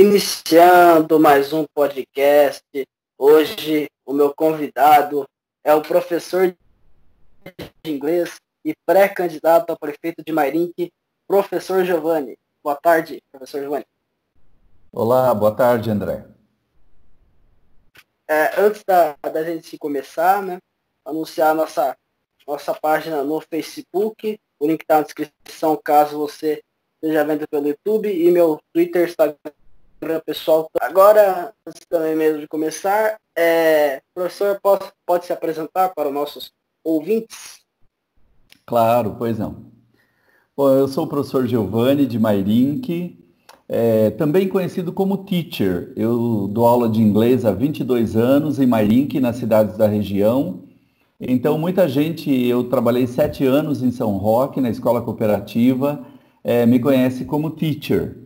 Iniciando mais um podcast. Hoje o meu convidado é o professor de inglês e pré-candidato a prefeito de Mairink, professor Giovanni. Boa tarde, professor Giovanni. Olá, boa tarde, André. É, antes da, da gente começar, né, anunciar nossa, nossa página no Facebook, o link está na descrição caso você esteja vendo pelo YouTube e meu Twitter, Instagram pessoal. Agora, antes também mesmo de começar, é, professor, pode, pode se apresentar para os nossos ouvintes? Claro, pois não. Bom, eu sou o professor Giovanni de Mairink, é, também conhecido como teacher. Eu dou aula de inglês há 22 anos em Mairink, nas cidades da região. Então, muita gente, eu trabalhei sete anos em São Roque, na escola cooperativa, é, me conhece como teacher.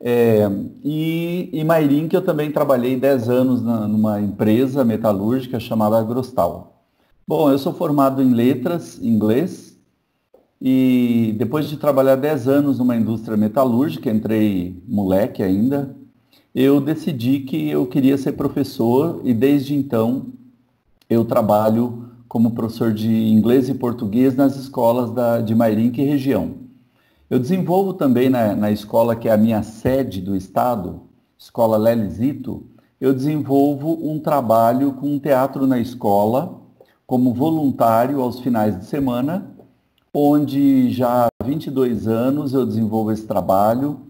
É, e em Mairink eu também trabalhei 10 anos na, numa empresa metalúrgica chamada Agrostal. Bom, eu sou formado em letras, inglês, e depois de trabalhar 10 anos numa indústria metalúrgica, entrei moleque ainda, eu decidi que eu queria ser professor e desde então eu trabalho como professor de inglês e português nas escolas da, de Mairink e região. Eu desenvolvo também na, na escola que é a minha sede do estado, Escola Lelizito, eu desenvolvo um trabalho com um teatro na escola, como voluntário aos finais de semana, onde já há 22 anos eu desenvolvo esse trabalho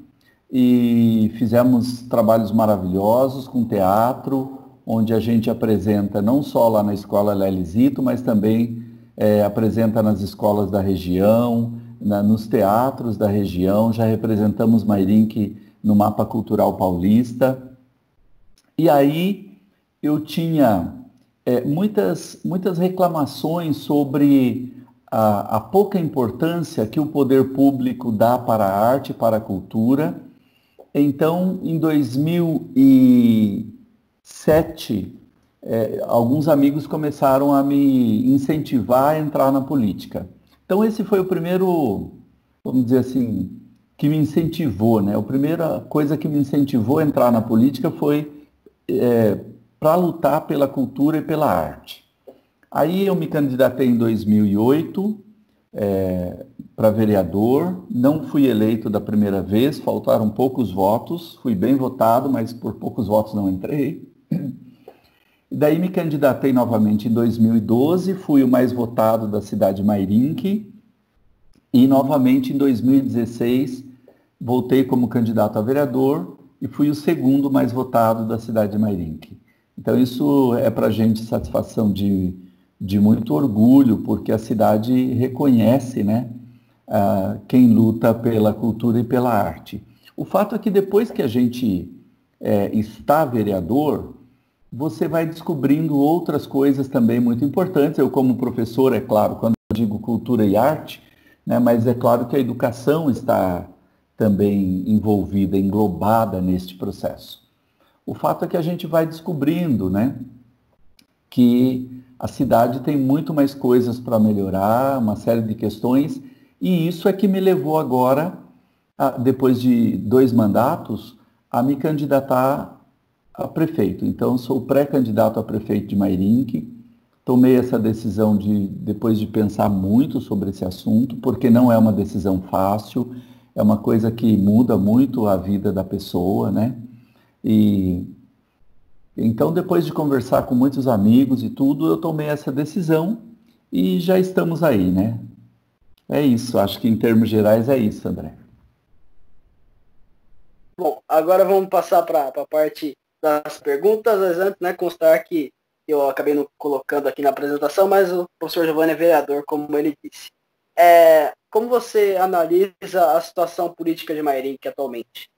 e fizemos trabalhos maravilhosos com teatro, onde a gente apresenta não só lá na escola Lelizito, mas também é, apresenta nas escolas da região, na, nos teatros da região, já representamos Mairink no mapa cultural paulista. E aí eu tinha é, muitas, muitas reclamações sobre a, a, pouca importância que o poder público dá para a arte, para a cultura. Então, em 2007, é, alguns amigos começaram a me incentivar a entrar na política. Então esse foi o primeiro, vamos dizer assim, que me incentivou, né? A primeira coisa que me incentivou a entrar na política foi é, para lutar pela cultura e pela arte. Aí eu me candidatei em 2008 é, para vereador, não fui eleito da primeira vez, faltaram poucos votos, fui bem votado, mas por poucos votos não entrei. Daí me candidatei novamente em 2012, fui o mais votado da cidade de Mairink. E novamente em 2016 voltei como candidato a vereador e fui o segundo mais votado da cidade de Mairink. Então isso é para a gente satisfação de, de muito orgulho, porque a cidade reconhece né, uh, quem luta pela cultura e pela arte. O fato é que depois que a gente é, está vereador, você vai descobrindo outras coisas também muito importantes. Eu, como professor, é claro, quando digo cultura e arte, né, mas é claro que a educação está também envolvida, englobada neste processo. O fato é que a gente vai descobrindo né, que a cidade tem muito mais coisas para melhorar, uma série de questões, e isso é que me levou agora, a, depois de dois mandatos, a me candidatar a prefeito. Então, sou pré-candidato a prefeito de Mairink. Tomei essa decisão de, depois de pensar muito sobre esse assunto, porque não é uma decisão fácil, é uma coisa que muda muito a vida da pessoa, né? E então, depois de conversar com muitos amigos e tudo, eu tomei essa decisão e já estamos aí, né? É isso, acho que em termos gerais é isso, André. Bom, agora vamos passar para a parte das perguntas, mas antes, né, constar que eu acabei não colocando aqui na apresentação, mas o professor Giovanni é vereador, como ele disse. É, como você analisa a situação política de Mairink atualmente?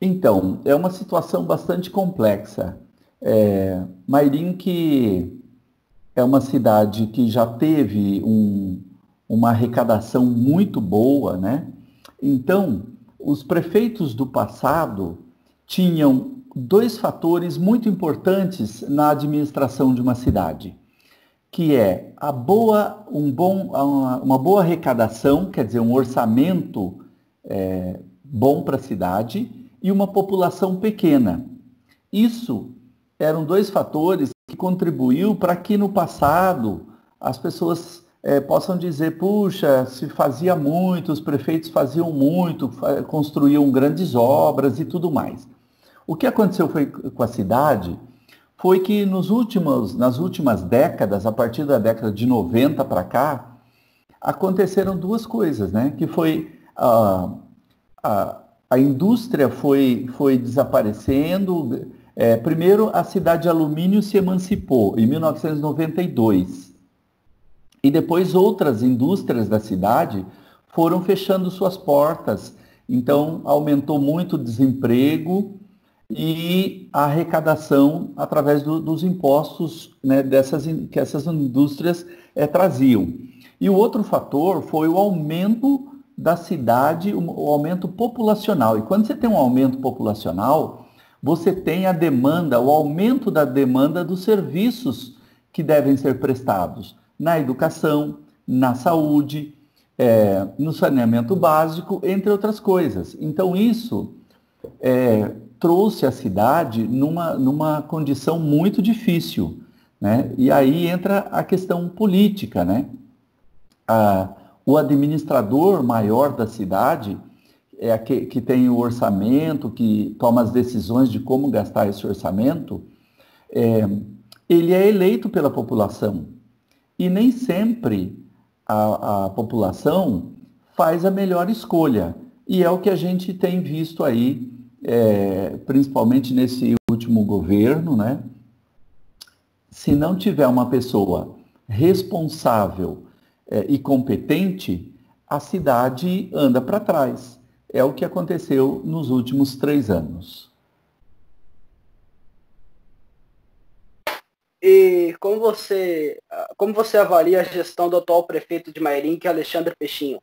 Então, é uma situação bastante complexa. É, Mairink é uma cidade que já teve um, uma arrecadação muito boa, né? Então, os prefeitos do passado tinham dois fatores muito importantes na administração de uma cidade, que é a boa, um bom, uma, boa arrecadação, quer dizer, um orçamento é, bom para a cidade e uma população pequena. Isso eram dois fatores que contribuiu para que no passado as pessoas é, possam dizer, puxa, se fazia muito, os prefeitos faziam muito, construíam grandes obras e tudo mais. O que aconteceu foi, com a cidade foi que nos últimos, nas últimas décadas, a partir da década de 90 para cá, aconteceram duas coisas, né? Que foi a, a, a indústria foi, foi desaparecendo. É, primeiro, a cidade de alumínio se emancipou em 1992. E depois outras indústrias da cidade foram fechando suas portas. Então, aumentou muito o desemprego e a arrecadação através do, dos impostos né, dessas, que essas indústrias é, traziam. E o outro fator foi o aumento da cidade, o aumento populacional. E quando você tem um aumento populacional, você tem a demanda, o aumento da demanda dos serviços que devem ser prestados na educação, na saúde, é, no saneamento básico, entre outras coisas. Então, isso é, trouxe a cidade numa, numa condição muito difícil. Né? E aí entra a questão política. Né? A, o administrador maior da cidade, é que, que tem o orçamento, que toma as decisões de como gastar esse orçamento, é, ele é eleito pela população. E nem sempre a, a população faz a melhor escolha. E é o que a gente tem visto aí é, principalmente nesse último governo, né? Se não tiver uma pessoa responsável é, e competente, a cidade anda para trás. É o que aconteceu nos últimos três anos. E como você, como você avalia a gestão do atual prefeito de Mairim, que é Alexandre Peixinho?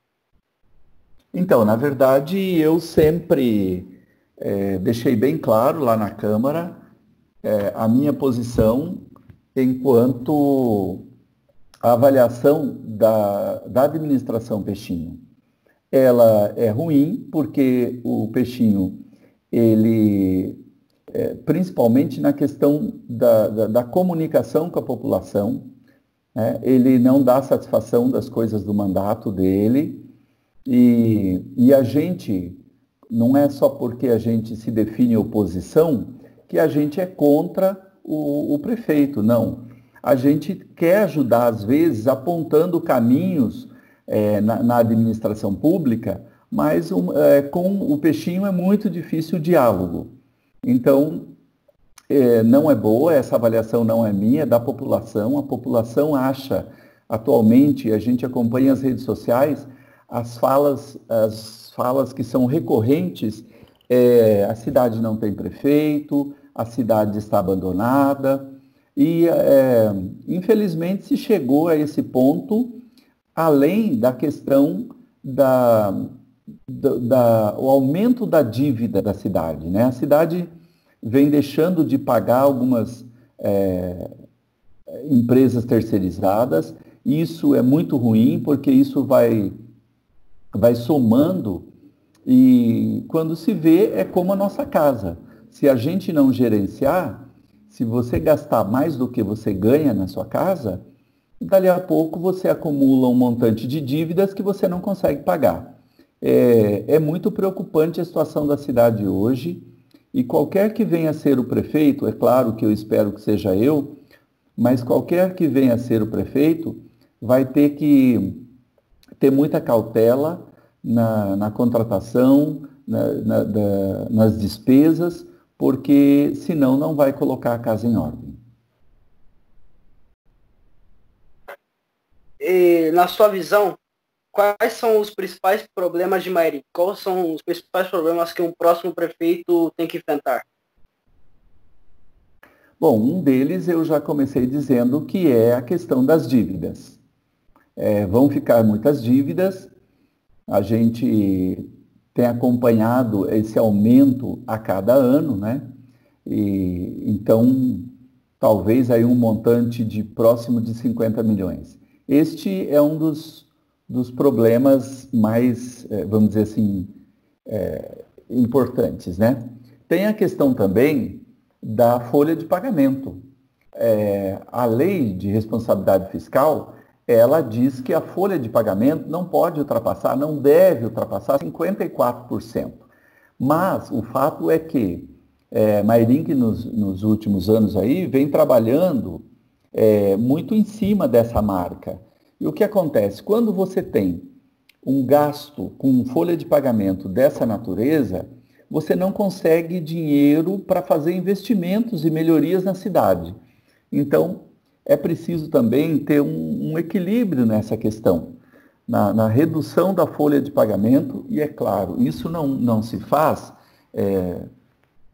Então, na verdade, eu sempre é, deixei bem claro lá na Câmara é, a minha posição enquanto a avaliação da, da administração Peixinho. Ela é ruim porque o Peixinho, ele, é, principalmente na questão da, da, da, comunicação com a população, né, ele não dá satisfação das coisas do mandato dele e, e a gente não é só porque a gente se define oposição que a gente é contra o, o prefeito, não. A gente quer ajudar, às vezes, apontando caminhos é, na, na, administração pública, mas um, é, com o peixinho é muito difícil o diálogo. Então, é, não é boa, essa avaliação não é minha, é da população. A população acha, atualmente, a gente acompanha as redes sociais, as falas, as falas que são recorrentes é, a cidade não tem prefeito, a cidade está abandonada, e é, infelizmente se chegou a esse ponto, além da questão da, da, da, o aumento da dívida da cidade. Né? A cidade vem deixando de pagar algumas é, empresas terceirizadas, isso é muito ruim, porque isso vai vai somando e quando se vê é como a nossa casa. Se a gente não gerenciar, se você gastar mais do que você ganha na sua casa, dali a pouco você acumula um montante de dívidas que você não consegue pagar. É, é muito preocupante a situação da cidade hoje e qualquer que venha a ser o prefeito, é claro que eu espero que seja eu, mas qualquer que venha a ser o prefeito vai ter que ter muita cautela na, na contratação, na, na, da, nas despesas, porque senão não vai colocar a casa em ordem. E, na sua visão, quais são os principais problemas de Mairi? Quais são os principais problemas que um próximo prefeito tem que enfrentar? Bom, um deles eu já comecei dizendo que é a questão das dívidas é, vão ficar muitas dívidas. A gente tem acompanhado esse aumento a cada ano, né? E, então, talvez aí um montante de próximo de 50 milhões. Este é um dos, dos problemas mais, é, vamos dizer assim, é, importantes, né? Tem a questão também da folha de pagamento. É, a lei de responsabilidade fiscal, ela diz que a folha de pagamento não pode ultrapassar, não deve ultrapassar 54%. Mas o fato é que é, Mairink, nos, nos últimos anos aí, vem trabalhando é, muito em cima dessa marca. E o que acontece? Quando você tem um gasto com folha de pagamento dessa natureza, você não consegue dinheiro para fazer investimentos e melhorias na cidade. Então, é preciso também ter um, um equilíbrio nessa questão, na, na, redução da folha de pagamento, e é claro, isso não, não se faz é,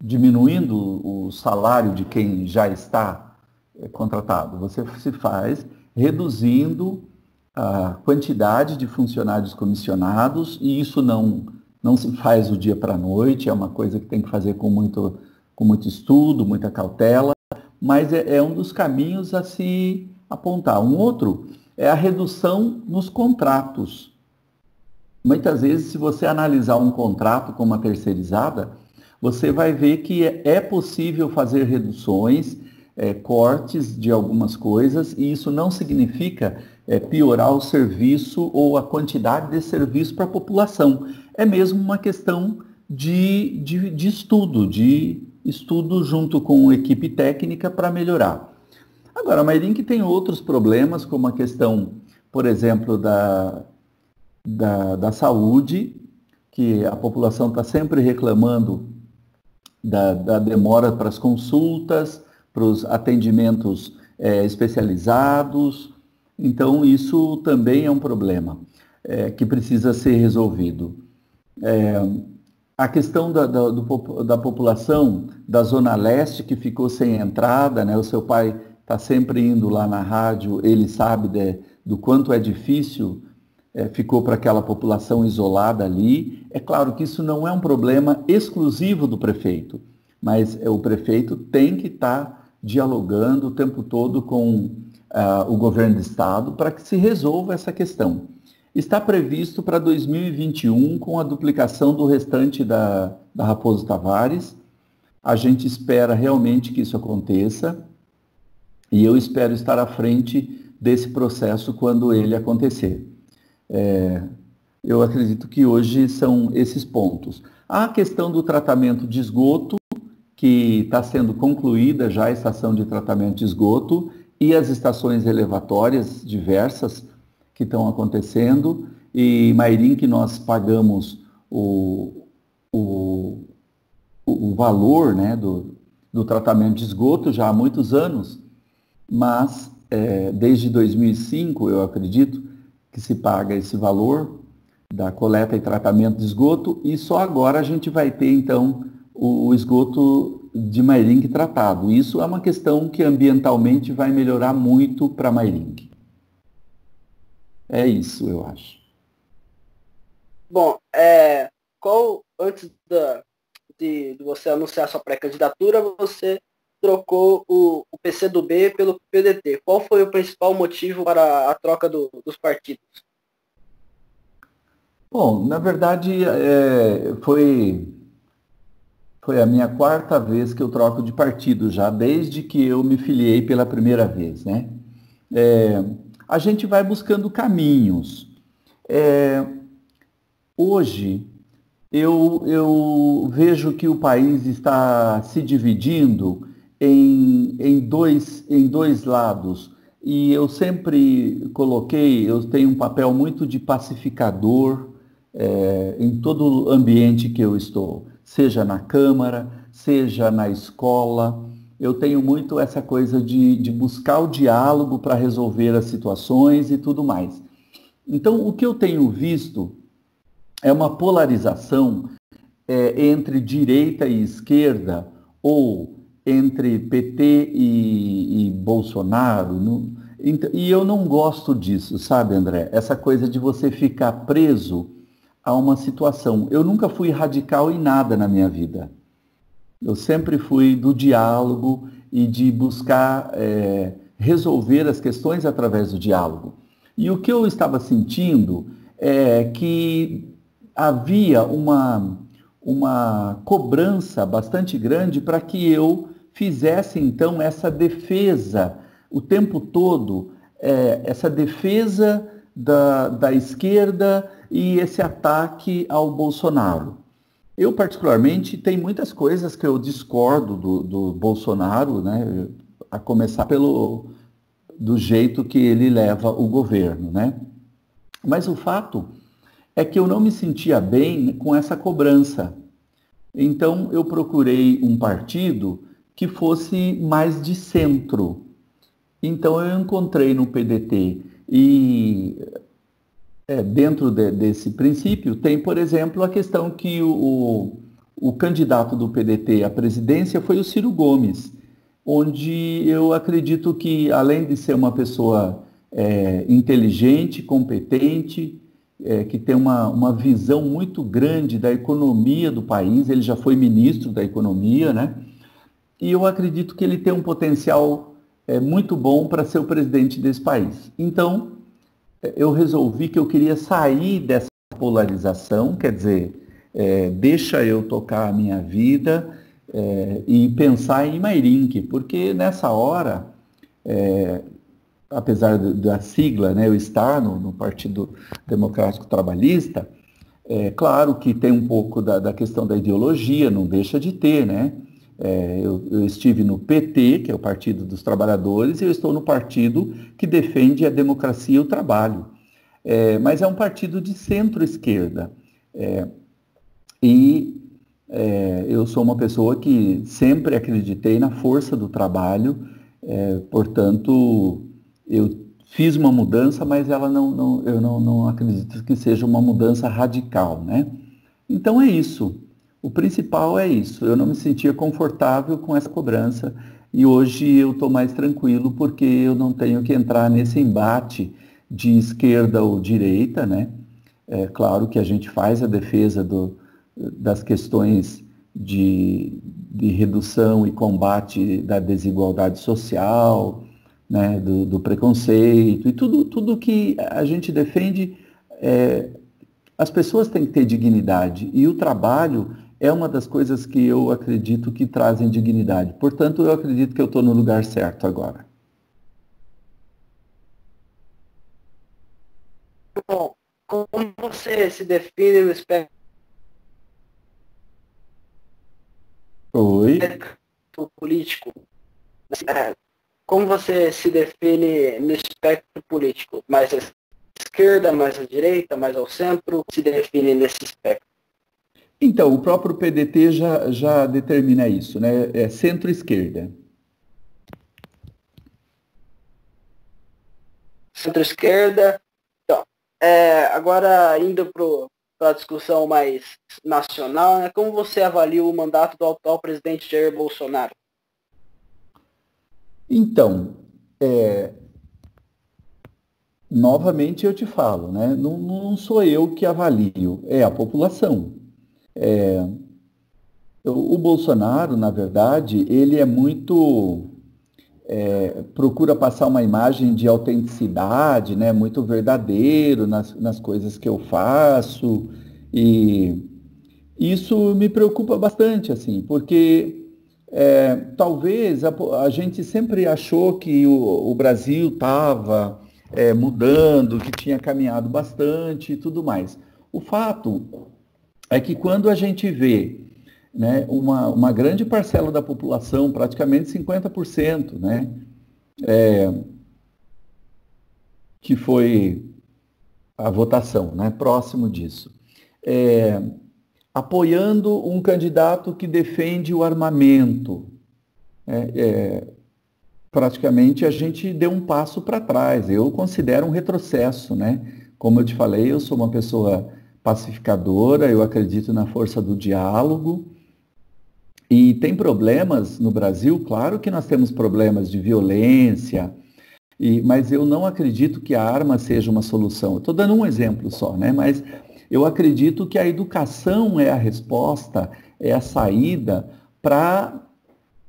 diminuindo o salário de quem já está é, contratado, você se faz reduzindo a quantidade de funcionários comissionados, e isso não, não se faz do dia para a noite, é uma coisa que tem que fazer com muito, com muito estudo, muita cautela, mas é, é um dos caminhos a se apontar. Um outro é a redução nos contratos. Muitas vezes, se você analisar um contrato com uma terceirizada, você vai ver que é, é possível fazer reduções, é, cortes de algumas coisas, e isso não significa é, piorar o serviço ou a quantidade de serviço para a população. É mesmo uma questão de, de, de estudo, de estudo junto com equipe técnica para melhorar. Agora, a Mairink tem outros problemas, como a questão, por exemplo, da, da, da saúde, que a população está sempre reclamando da, da demora para as consultas, para os atendimentos é, especializados, então, isso também é um problema é, que precisa ser resolvido. É, a questão da, da, do, da, população da Zona Leste que ficou sem entrada, né? o seu pai está sempre indo lá na rádio, ele sabe de, do quanto é difícil, é, ficou para aquela população isolada ali. É claro que isso não é um problema exclusivo do prefeito, mas é, o prefeito tem que estar tá dialogando o tempo todo com uh, o governo do estado para que se resolva essa questão. Está previsto para 2021 com a duplicação do restante da, da Raposo Tavares. A gente espera realmente que isso aconteça e eu espero estar à frente desse processo quando ele acontecer. É, eu acredito que hoje são esses pontos. A questão do tratamento de esgoto, que está sendo concluída já a estação de tratamento de esgoto, e as estações elevatórias diversas que estão acontecendo. E Mairim, que nós pagamos o, o, o valor né, do, do tratamento de esgoto já há muitos anos, mas é, desde 2005, eu acredito, que se paga esse valor da coleta e tratamento de esgoto, e só agora a gente vai ter, então, o, o esgoto de Mairing tratado. Isso é uma questão que ambientalmente vai melhorar muito para Mairing. É isso, eu acho. Bom, é, qual, antes da, de, de você anunciar sua pré-candidatura, você trocou o, o PCdoB pelo PDT. Qual foi o principal motivo para a troca do, dos partidos? Bom, na verdade, é, foi foi a minha quarta vez que eu troco de partido já, desde que eu me filiei pela primeira vez, né? É, a gente vai buscando caminhos. É, hoje, eu, eu vejo que o país está se dividindo em, em, dois, em dois lados. E eu sempre coloquei, eu tenho um papel muito de pacificador é, em todo o ambiente que eu estou seja na Câmara, seja na escola. Eu tenho muito essa coisa de, de buscar o diálogo para resolver as situações e tudo mais. Então, o que eu tenho visto é uma polarização é, entre direita e esquerda, ou entre PT e, e Bolsonaro. No, e eu não gosto disso, sabe, André? Essa coisa de você ficar preso a uma situação. Eu nunca fui radical em nada na minha vida. Eu sempre fui do diálogo e de buscar é, resolver as questões através do diálogo. E o que eu estava sentindo é que havia uma, uma cobrança bastante grande para que eu fizesse então essa defesa o tempo todo, é, essa defesa da, da esquerda e esse ataque ao Bolsonaro. Eu, particularmente, tem muitas coisas que eu discordo do, do Bolsonaro, né? a começar pelo do jeito que ele leva o governo. Né? Mas o fato é que eu não me sentia bem com essa cobrança. Então, eu procurei um partido que fosse mais de centro. Então, eu encontrei no PDT e é, dentro de, desse princípio, tem, por exemplo, a questão que o, o, candidato do PDT à presidência foi o Ciro Gomes, onde eu acredito que, além de ser uma pessoa é, inteligente, competente, é, que tem uma, uma visão muito grande da economia do país, ele já foi ministro da economia, né? E eu acredito que ele tem um potencial é, muito bom para ser o presidente desse país. Então, eu resolvi que eu queria sair dessa polarização, quer dizer, é, deixa eu tocar a minha vida é, e pensar em Mairink, porque nessa hora, é, apesar da sigla, né, eu estar no, no Partido Democrático Trabalhista, é claro que tem um pouco da, da questão da ideologia, não deixa de ter, né? É, eu, eu, estive no PT, que é o Partido dos Trabalhadores, e eu estou no partido que defende a democracia e o trabalho. É, mas é um partido de centro-esquerda. É, e é, eu sou uma pessoa que sempre acreditei na força do trabalho, é, portanto, eu fiz uma mudança, mas ela não, não eu não, não acredito que seja uma mudança radical. Né? Então é isso. O principal é isso. Eu não me sentia confortável com essa cobrança e hoje eu estou mais tranquilo porque eu não tenho que entrar nesse embate de esquerda ou direita, né? É claro que a gente faz a defesa do, das questões de, de, redução e combate da desigualdade social, né, do, do, preconceito e tudo, tudo que a gente defende, é, as pessoas têm que ter dignidade e o trabalho é uma das coisas que eu acredito que trazem dignidade. Portanto, eu acredito que eu estou no lugar certo agora. Bom, como você se define no espectro Oi? político? É, como você se define no espectro político? Mais à esquerda, mais à direita, mais ao centro? Se define nesse espectro? Então, o próprio PDT já, já determina isso, né? É centro-esquerda. Centro-esquerda. Então, é, agora indo para a discussão mais nacional, né? como você avalia o mandato do atual presidente Jair Bolsonaro? Então, é, novamente eu te falo, né? Não, não sou eu que avalio, é a população. É, o Bolsonaro, na verdade, ele é muito. É, procura passar uma imagem de autenticidade, né, muito verdadeiro nas, nas coisas que eu faço. E isso me preocupa bastante, assim, porque é, talvez a, a, gente sempre achou que o, o Brasil estava é, mudando, que tinha caminhado bastante e tudo mais. O fato é que quando a gente vê né, uma, uma grande parcela da população, praticamente 50%, né, é, que foi a votação, né, próximo disso, é, apoiando um candidato que defende o armamento. É, é, praticamente a gente deu um passo para trás. Eu considero um retrocesso, né? Como eu te falei, eu sou uma pessoa pacificadora, eu acredito na força do diálogo. E tem problemas no Brasil, claro que nós temos problemas de violência, e, mas eu não acredito que a arma seja uma solução. Estou dando um exemplo só, né? Mas eu acredito que a educação é a resposta, é a saída para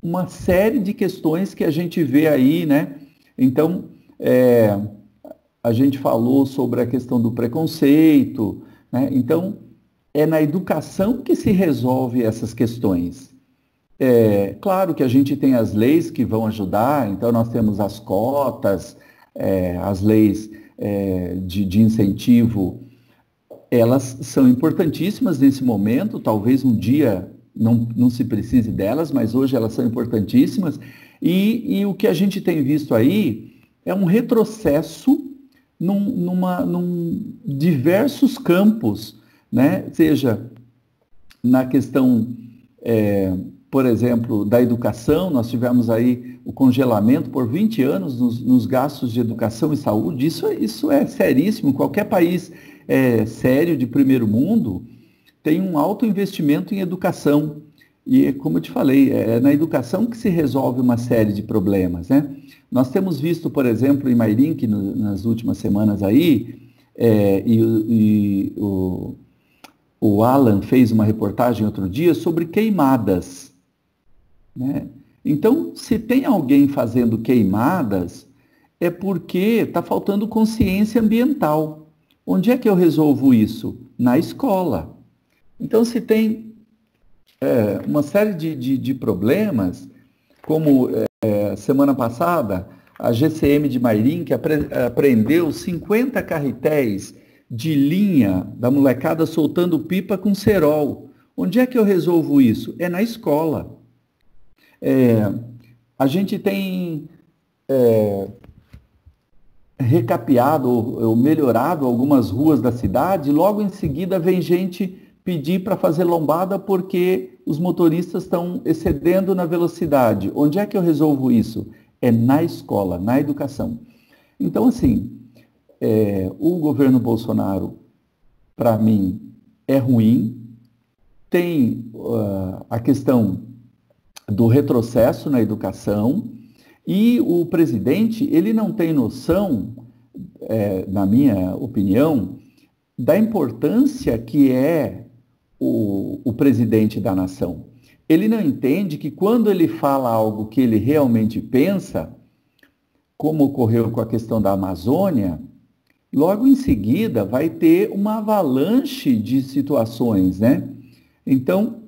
uma série de questões que a gente vê aí, né? Então, é, a gente falou sobre a questão do preconceito, né? Então, é na educação que se resolve essas questões. É, claro que a gente tem as leis que vão ajudar, então nós temos as cotas, é, as leis é, de, de incentivo, elas são importantíssimas nesse momento, talvez um dia não, não se precise delas, mas hoje elas são importantíssimas. E, e o que a gente tem visto aí é um retrocesso num, numa, num diversos campos, né? seja na questão, é, por exemplo, da educação, nós tivemos aí o congelamento por 20 anos nos, nos gastos de educação e saúde, isso, isso é seríssimo, qualquer país é, sério de primeiro mundo tem um alto investimento em educação. E, como eu te falei, é na educação que se resolve uma série de problemas. Né? Nós temos visto, por exemplo, em Mairink, no, nas últimas semanas aí, é, e, e o, o Alan fez uma reportagem outro dia sobre queimadas. Né? Então, se tem alguém fazendo queimadas, é porque está faltando consciência ambiental. Onde é que eu resolvo isso? Na escola. Então, se tem é, uma série de, de, de problemas, como é, semana passada, a GCM de Mairim, que apre, apreendeu 50 carretéis de linha da molecada soltando pipa com cerol. Onde é que eu resolvo isso? É na escola. É, a gente tem é, recapeado ou melhorado algumas ruas da cidade, logo em seguida vem gente pedir para fazer lombada porque os motoristas estão excedendo na velocidade. Onde é que eu resolvo isso? É na escola, na educação. Então, assim, é, o governo Bolsonaro, para mim, é ruim. Tem uh, a questão do retrocesso na educação e o presidente, ele não tem noção, é, na minha opinião, da importância que é o, o presidente da nação. Ele não entende que quando ele fala algo que ele realmente pensa, como ocorreu com a questão da Amazônia, logo em seguida vai ter uma avalanche de situações, né? Então,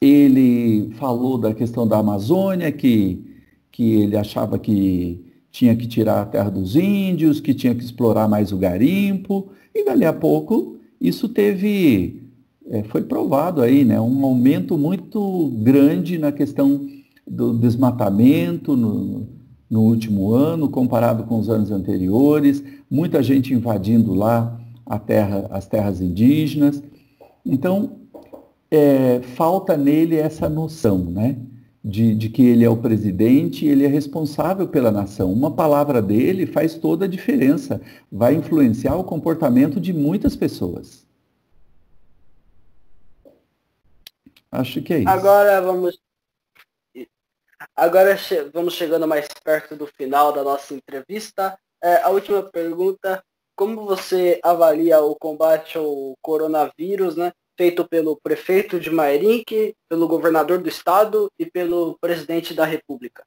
ele falou da questão da Amazônia, que, que ele achava que tinha que tirar a terra dos índios, que tinha que explorar mais o garimpo, e dali a pouco isso teve é, foi provado aí, né, um aumento muito grande na questão do desmatamento no, no último ano, comparado com os anos anteriores, muita gente invadindo lá a terra, as terras indígenas. Então, é, falta nele essa noção, né? De, de, que ele é o presidente, ele é responsável pela nação. Uma palavra dele faz toda a diferença, vai influenciar o comportamento de muitas pessoas. Acho que é isso. Agora vamos. Agora vamos chegando mais perto do final da nossa entrevista. É, a última pergunta: como você avalia o combate ao coronavírus, né? Feito pelo prefeito de Mairink, pelo governador do estado e pelo presidente da República?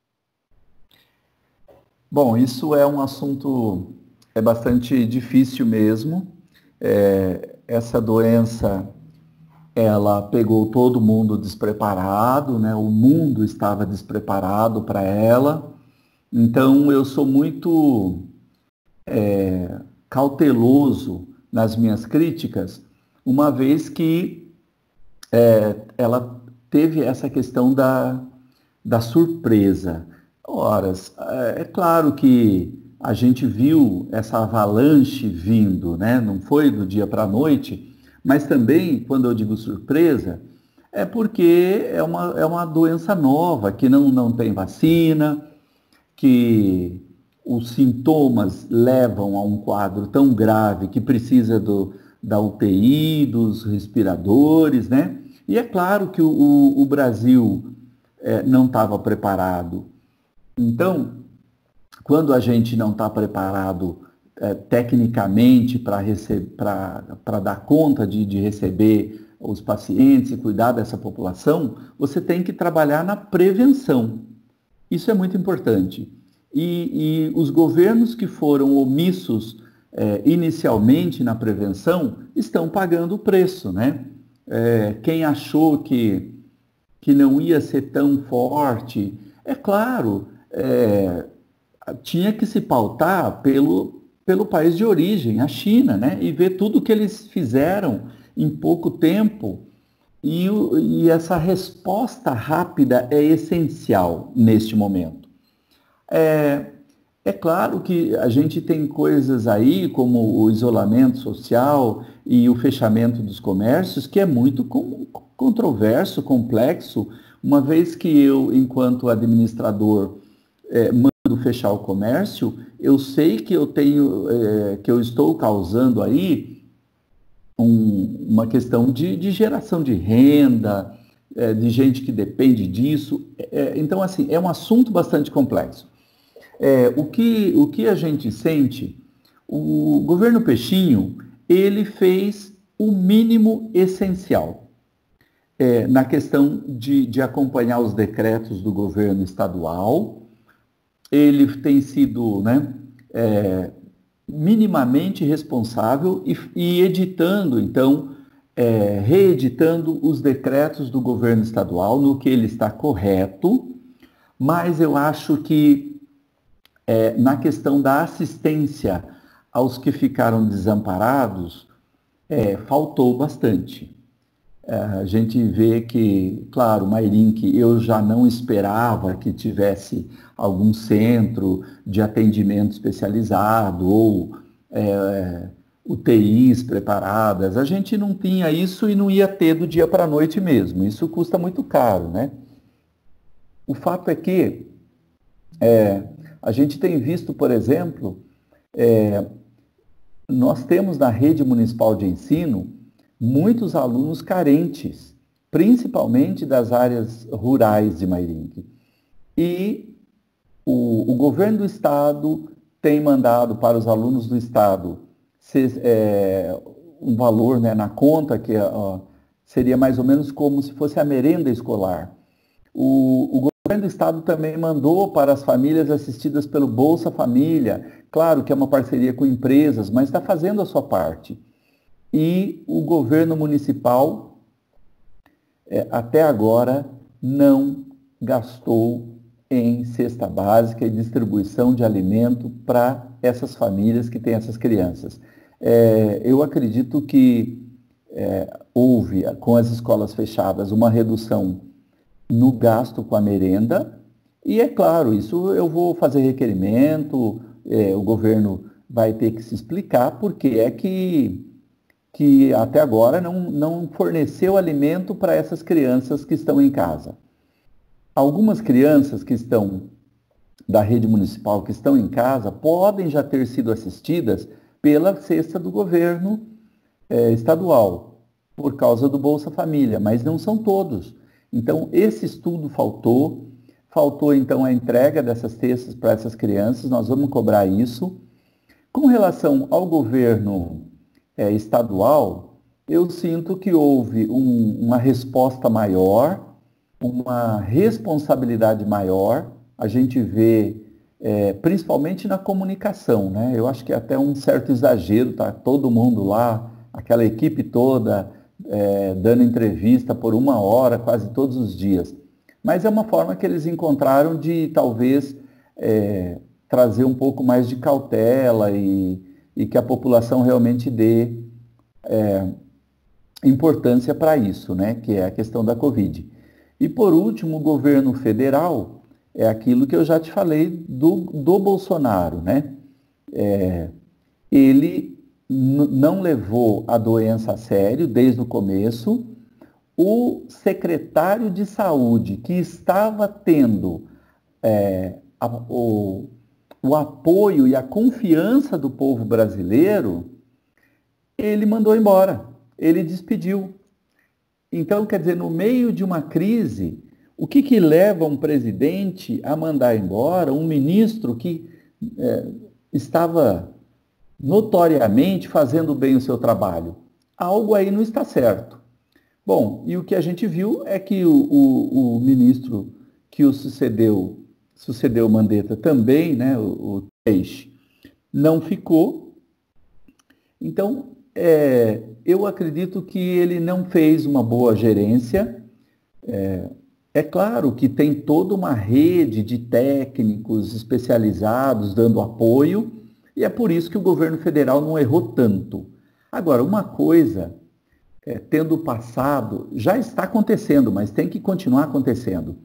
Bom, isso é um assunto é bastante difícil mesmo. É, essa doença ela pegou todo mundo despreparado, né? o mundo estava despreparado para ela. Então eu sou muito é, cauteloso nas minhas críticas, uma vez que é, ela teve essa questão da, da surpresa. Ora, é, é claro que a gente viu essa avalanche vindo, né? não foi do dia para a noite, mas também, quando eu digo surpresa, é porque é uma, é uma doença nova, que não, não tem vacina, que os sintomas levam a um quadro tão grave que precisa do, da UTI, dos respiradores, né? E é claro que o, o Brasil é, não estava preparado. Então, quando a gente não está preparado é, tecnicamente para dar conta de, de receber os pacientes e cuidar dessa população, você tem que trabalhar na prevenção. Isso é muito importante. E, e os governos que foram omissos é, inicialmente na prevenção estão pagando o preço, né? É, quem achou que, que não ia ser tão forte, é claro, é, tinha que se pautar pelo, pelo país de origem, a China, né? E ver tudo que eles fizeram em pouco tempo. E, e essa resposta rápida é essencial neste momento. É, é claro que a gente tem coisas aí, como o isolamento social e o fechamento dos comércios, que é muito controverso, complexo, uma vez que eu, enquanto administrador, é, mando fechar o comércio, eu sei que eu tenho, é, que eu estou causando aí um, uma questão de, de, geração de renda, é, de gente que depende disso. É, então, assim, é um assunto bastante complexo. É, o, que, o que a gente sente, o governo Peixinho, ele fez o mínimo essencial é, na questão de, de acompanhar os decretos do governo estadual. Ele tem sido né, é, minimamente responsável e, e editando, então, é, reeditando os decretos do governo estadual no que ele está correto, mas eu acho que é, na questão da assistência aos que ficaram desamparados, é, faltou bastante. É, a gente vê que, claro, Mairink, eu já não esperava que tivesse algum centro de atendimento especializado ou é, UTIs preparadas. A gente não tinha isso e não ia ter do dia para a noite mesmo. Isso custa muito caro, né? O fato é que é, a gente tem visto, por exemplo, é, nós temos na rede municipal de ensino muitos alunos carentes, principalmente das áreas rurais de Mairinque. E o, o, governo do estado tem mandado para os alunos do estado se, é, um valor né, na conta que ó, seria mais ou menos como se fosse a merenda escolar. O, o governo do estado também mandou para as famílias assistidas pelo Bolsa Família. Claro que é uma parceria com empresas, mas está fazendo a sua parte. E o governo municipal, é, até agora, não gastou em cesta básica e distribuição de alimento para essas famílias que têm essas crianças. É, eu acredito que é, houve, com as escolas fechadas, uma redução no gasto com a merenda. E é claro, isso eu vou fazer requerimento, é, o governo vai ter que se explicar porque é que, que até agora não, não forneceu alimento para essas crianças que estão em casa. Algumas crianças que estão da rede municipal que estão em casa podem já ter sido assistidas pela cesta do governo é, estadual, por causa do Bolsa Família, mas não são todos. Então, esse estudo faltou, faltou então a entrega dessas cestas para essas crianças, nós vamos cobrar isso. Com relação ao governo é, estadual, eu sinto que houve um, uma resposta maior, uma responsabilidade maior, a gente vê é, principalmente na comunicação, né? Eu acho que é até um certo exagero, tá todo mundo lá, aquela equipe toda, é, dando entrevista por uma hora quase todos os dias. Mas é uma forma que eles encontraram de talvez é, trazer um pouco mais de cautela e, e que a população realmente dê é, importância para isso, né? que é a questão da Covid. E por último, o governo federal é aquilo que eu já te falei do, do Bolsonaro. Né? É, ele não levou a doença a sério desde o começo. O secretário de saúde, que estava tendo é, a, o, o apoio e a confiança do povo brasileiro, ele mandou embora, ele despediu. Então, quer dizer, no meio de uma crise, o que, que leva um presidente a mandar embora um ministro que é, estava notoriamente fazendo bem o seu trabalho. Algo aí não está certo. Bom, e o que a gente viu é que o, o, o ministro que o sucedeu, sucedeu Mandetta também, né, o, o Teixe, não ficou Então, é, eu acredito que ele não fez uma boa gerência. É, é claro que tem toda uma rede de técnicos especializados dando apoio, e é por isso que o governo federal não errou tanto. Agora, uma coisa, é, tendo passado, já está acontecendo, mas tem que continuar acontecendo,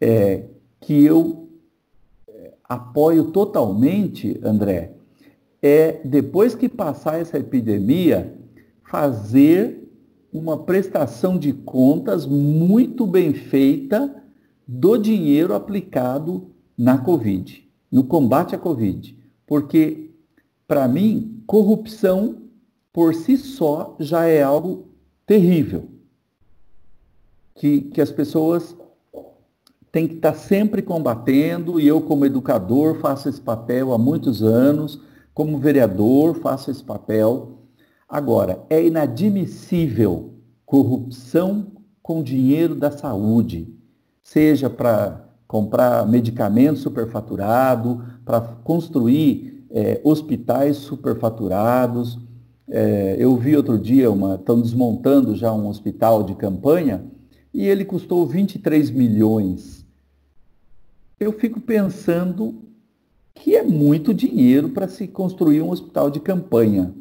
é, que eu é, apoio totalmente, André, é, depois que passar essa epidemia, fazer uma prestação de contas muito bem feita do dinheiro aplicado na Covid, no combate à Covid. Porque, para mim, corrupção por si só já é algo terrível. Que, que as pessoas têm que estar sempre combatendo, e eu, como educador, faço esse papel há muitos anos como vereador, faço esse papel. Agora, é inadmissível corrupção com dinheiro da saúde, seja para comprar medicamento superfaturado, para construir é, hospitais superfaturados. É, eu vi outro dia, uma, estão desmontando já um hospital de campanha e ele custou 23 milhões. Eu fico pensando que é muito dinheiro para se construir um hospital de campanha.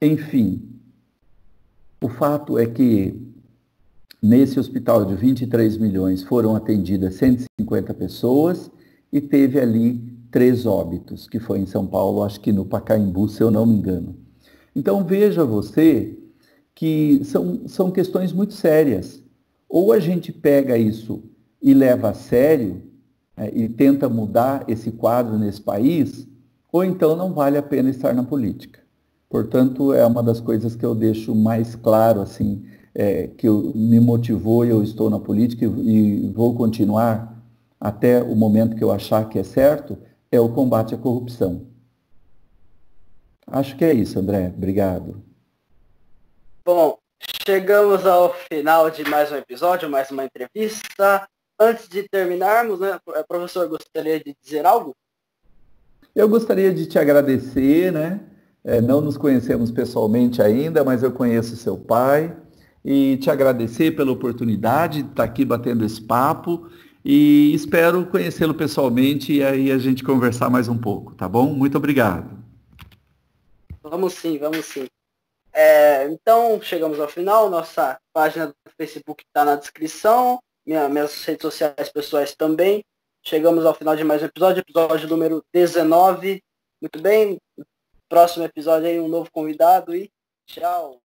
Enfim, o fato é que nesse hospital de 23 milhões foram atendidas 150 pessoas e teve ali três óbitos, que foi em São Paulo, acho que no Pacaembu, se eu não me engano. Então veja você que são, são questões muito sérias. Ou a gente pega isso e leva a sério, é, e tenta mudar esse quadro nesse país, ou então não vale a pena estar na política. Portanto, é uma das coisas que eu deixo mais claro, assim, é, que eu, me motivou e eu estou na política e, e vou continuar até o momento que eu achar que é certo, é o combate à corrupção. Acho que é isso, André. Obrigado. Bom, chegamos ao final de mais um episódio, mais uma entrevista antes de terminarmos, né, professor, gostaria de dizer algo? Eu gostaria de te agradecer, né? É, não nos conhecemos pessoalmente ainda, mas eu conheço seu pai e te agradecer pela oportunidade de estar aqui batendo esse papo e espero conhecê-lo pessoalmente e aí a gente conversar mais um pouco, tá bom? Muito obrigado. Vamos sim, vamos sim. É, então, chegamos ao final. Nossa página do Facebook está na descrição minha, minhas redes sociais pessoais também. Chegamos ao final de mais um episódio, episódio número 19. Muito bem, próximo episódio aí um novo convidado e tchau.